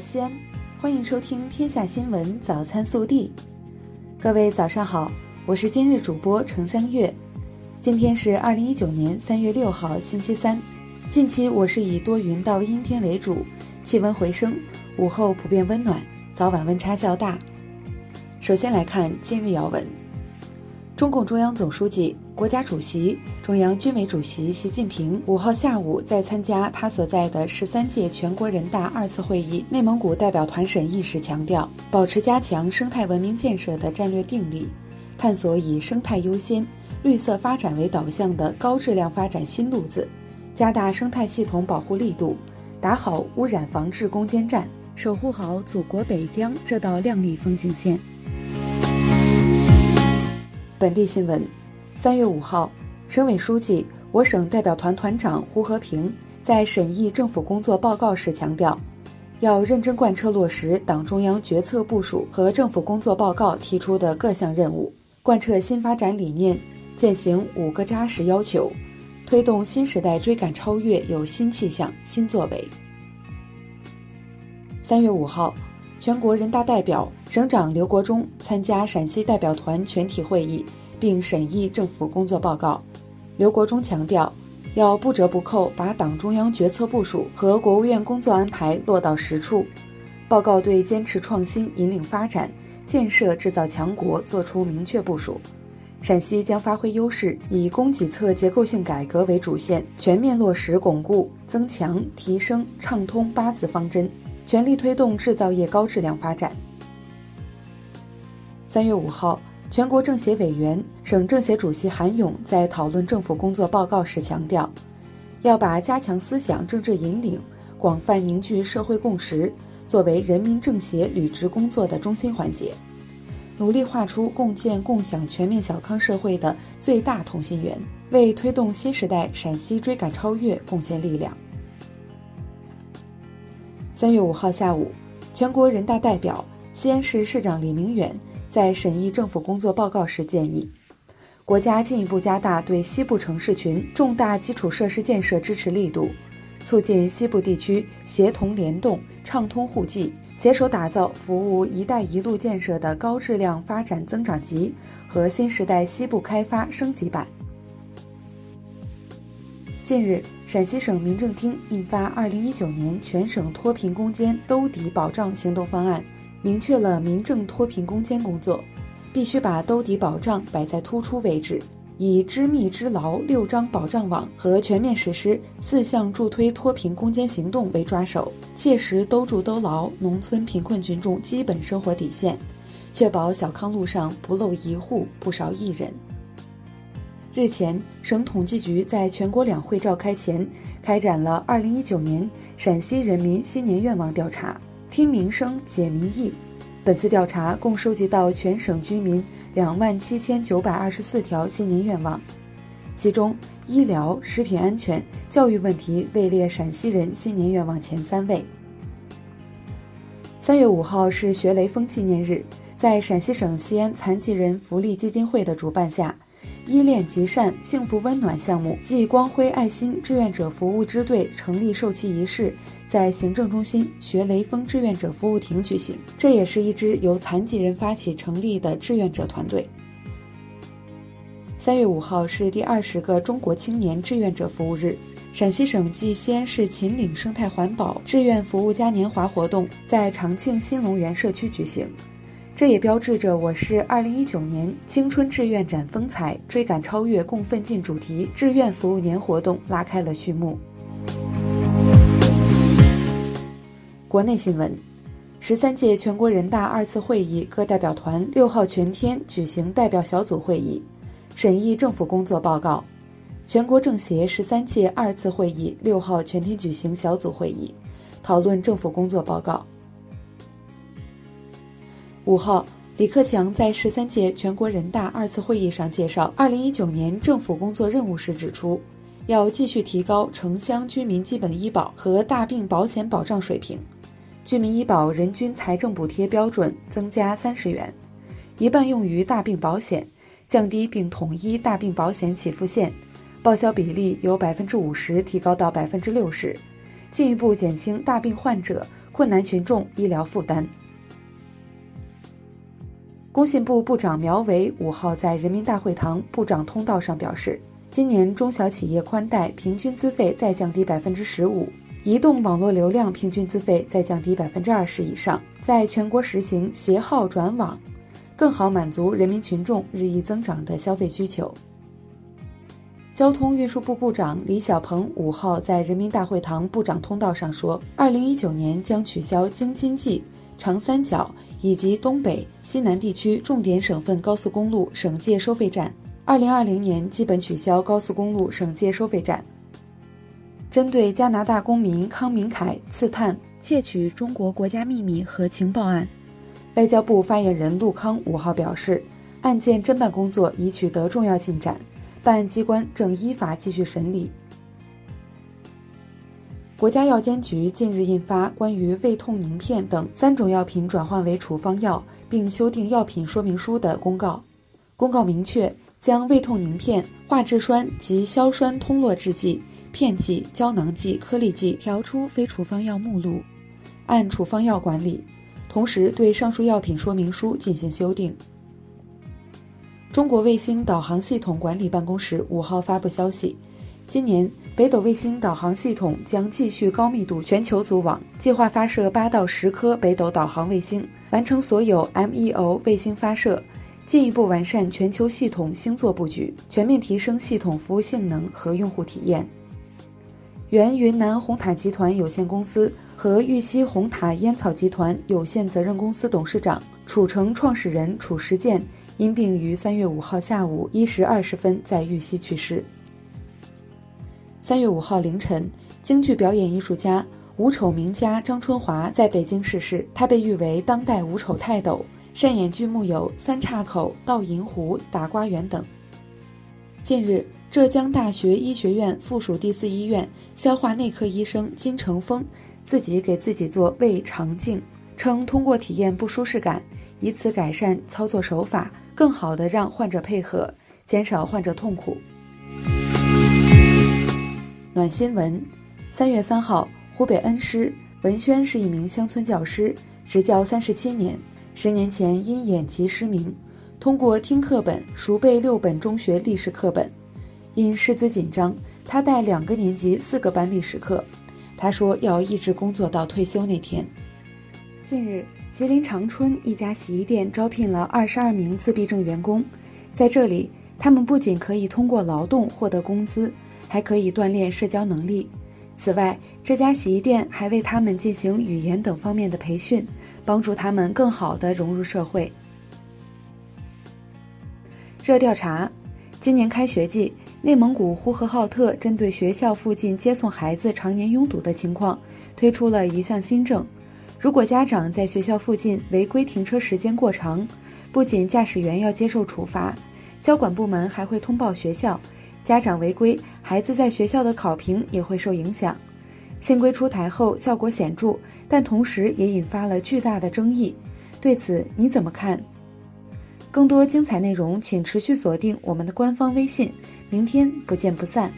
西安，欢迎收听《天下新闻早餐速递》。各位早上好，我是今日主播程香月。今天是二零一九年三月六号，星期三。近期我市以多云到阴天为主，气温回升，午后普遍温暖，早晚温差较大。首先来看今日要闻。中共中央总书记、国家主席、中央军委主席习近平五号下午在参加他所在的十三届全国人大二次会议内蒙古代表团审议时强调，保持加强生态文明建设的战略定力，探索以生态优先、绿色发展为导向的高质量发展新路子，加大生态系统保护力度，打好污染防治攻坚战，守护好祖国北疆这道亮丽风景线。本地新闻，三月五号，省委书记、我省代表团团长胡和平在审议政府工作报告时强调，要认真贯彻落实党中央决策部署和政府工作报告提出的各项任务，贯彻新发展理念，践行五个扎实要求，推动新时代追赶超越有新气象、新作为。三月五号。全国人大代表、省长刘国中参加陕西代表团全体会议，并审议政府工作报告。刘国中强调，要不折不扣把党中央决策部署和国务院工作安排落到实处。报告对坚持创新、引领发展、建设制造强国作出明确部署。陕西将发挥优势，以供给侧结构性改革为主线，全面落实巩固、增强、提升、畅通八字方针。全力推动制造业高质量发展。三月五号，全国政协委员、省政协主席韩勇在讨论政府工作报告时强调，要把加强思想政治引领、广泛凝聚社会共识作为人民政协履职工作的中心环节，努力画出共建共享全面小康社会的最大同心圆，为推动新时代陕西追赶超越贡献力量。三月五号下午，全国人大代表、西安市市长李明远在审议政府工作报告时建议，国家进一步加大对西部城市群重大基础设施建设支持力度，促进西部地区协同联动、畅通互济，携手打造服务“一带一路”建设的高质量发展增长极和新时代西部开发升级版。近日，陕西省民政厅印发《二零一九年全省脱贫攻坚兜底保障行动方案》，明确了民政脱贫攻坚工作必须把兜底保障摆在突出位置，以织密织牢六张保障网和全面实施四项助推脱贫攻坚行动为抓手，切实兜住兜牢农村贫困群众基本生活底线，确保小康路上不漏一户、不少一人。日前，省统计局在全国两会召开前，开展了2019年陕西人民新年愿望调查，听民生解民意。本次调查共收集到全省居民2万7924条新年愿望，其中医疗、食品安全、教育问题位列陕西人新年愿望前三位。三月五号是学雷锋纪念日，在陕西省西安残疾人福利基金会的主办下。依恋极善幸福温暖项目暨光辉爱心志愿者服务支队成立授旗仪式在行政中心学雷锋志愿者服务亭举行。这也是一支由残疾人发起成立的志愿者团队。三月五号是第二十个中国青年志愿者服务日，陕西省暨西安市秦岭生态环保志愿服务嘉年华活动在长庆新龙园社区举行。这也标志着我市二零一九年青春志愿展风采、追赶超越共奋进主题志愿服务年活动拉开了序幕。国内新闻：十三届全国人大二次会议各代表团六号全天举行代表小组会议，审议政府工作报告；全国政协十三届二次会议六号全天举行小组会议，讨论政府工作报告。五号，李克强在十三届全国人大二次会议上介绍二零一九年政府工作任务时指出，要继续提高城乡居民基本医保和大病保险保障水平，居民医保人均财政补贴标准增加三十元，一半用于大病保险，降低并统一大病保险起付线，报销比例由百分之五十提高到百分之六十，进一步减轻大病患者。困难群众医疗负担。工信部部长苗圩五号在人民大会堂部长通道上表示，今年中小企业宽带平均资费再降低百分之十五，移动网络流量平均资费再降低百分之二十以上，在全国实行携号转网，更好满足人民群众日益增长的消费需求。交通运输部部长李小鹏五号在人民大会堂部长通道上说，二零一九年将取消京津冀。长三角以及东北、西南地区重点省份高速公路省界收费站，二零二零年基本取消高速公路省界收费站。针对加拿大公民康明凯刺探窃取中国国家秘密和情报案，外交部发言人陆康五号表示，案件侦办工作已取得重要进展，办案机关正依法继续审理。国家药监局近日印发关于胃痛宁片等三种药品转换为处方药并修订药品说明书的公告。公告明确，将胃痛宁片、化质栓及硝酸通络制剂、片剂、胶囊剂、颗粒剂调出非处方药目录，按处方药管理。同时，对上述药品说明书进行修订。中国卫星导航系统管理办公室五号发布消息。今年，北斗卫星导航系统将继续高密度全球组网，计划发射八到十颗北斗导航卫星，完成所有 MEO 卫星发射，进一步完善全球系统星座布局，全面提升系统服务性能和用户体验。原云南红塔集团有限公司和玉溪红塔烟草集团有限责任公司董事长、楚城创始人褚时健因病于三月五号下午一时二十分在玉溪去世。三月五号凌晨，京剧表演艺术家、武丑名家张春华在北京逝世。他被誉为当代武丑泰斗，擅演剧目有《三岔口》《倒银壶》《打瓜园》等。近日，浙江大学医学院附属第四医院消化内科医生金成峰自己给自己做胃肠镜，称通过体验不舒适感，以此改善操作手法，更好的让患者配合，减少患者痛苦。暖新闻，三月三号，湖北恩施文轩是一名乡村教师，执教三十七年。十年前因眼疾失明，通过听课本熟背六本中学历史课本。因师资紧张，他带两个年级四个班历史课。他说要一直工作到退休那天。近日，吉林长春一家洗衣店招聘了二十二名自闭症员工，在这里，他们不仅可以通过劳动获得工资。还可以锻炼社交能力。此外，这家洗衣店还为他们进行语言等方面的培训，帮助他们更好地融入社会。热调查：今年开学季，内蒙古呼和浩特针对学校附近接送孩子常年拥堵的情况，推出了一项新政：如果家长在学校附近违规停车时间过长，不仅驾驶员要接受处罚，交管部门还会通报学校。家长违规，孩子在学校的考评也会受影响。新规出台后效果显著，但同时也引发了巨大的争议。对此你怎么看？更多精彩内容，请持续锁定我们的官方微信。明天不见不散。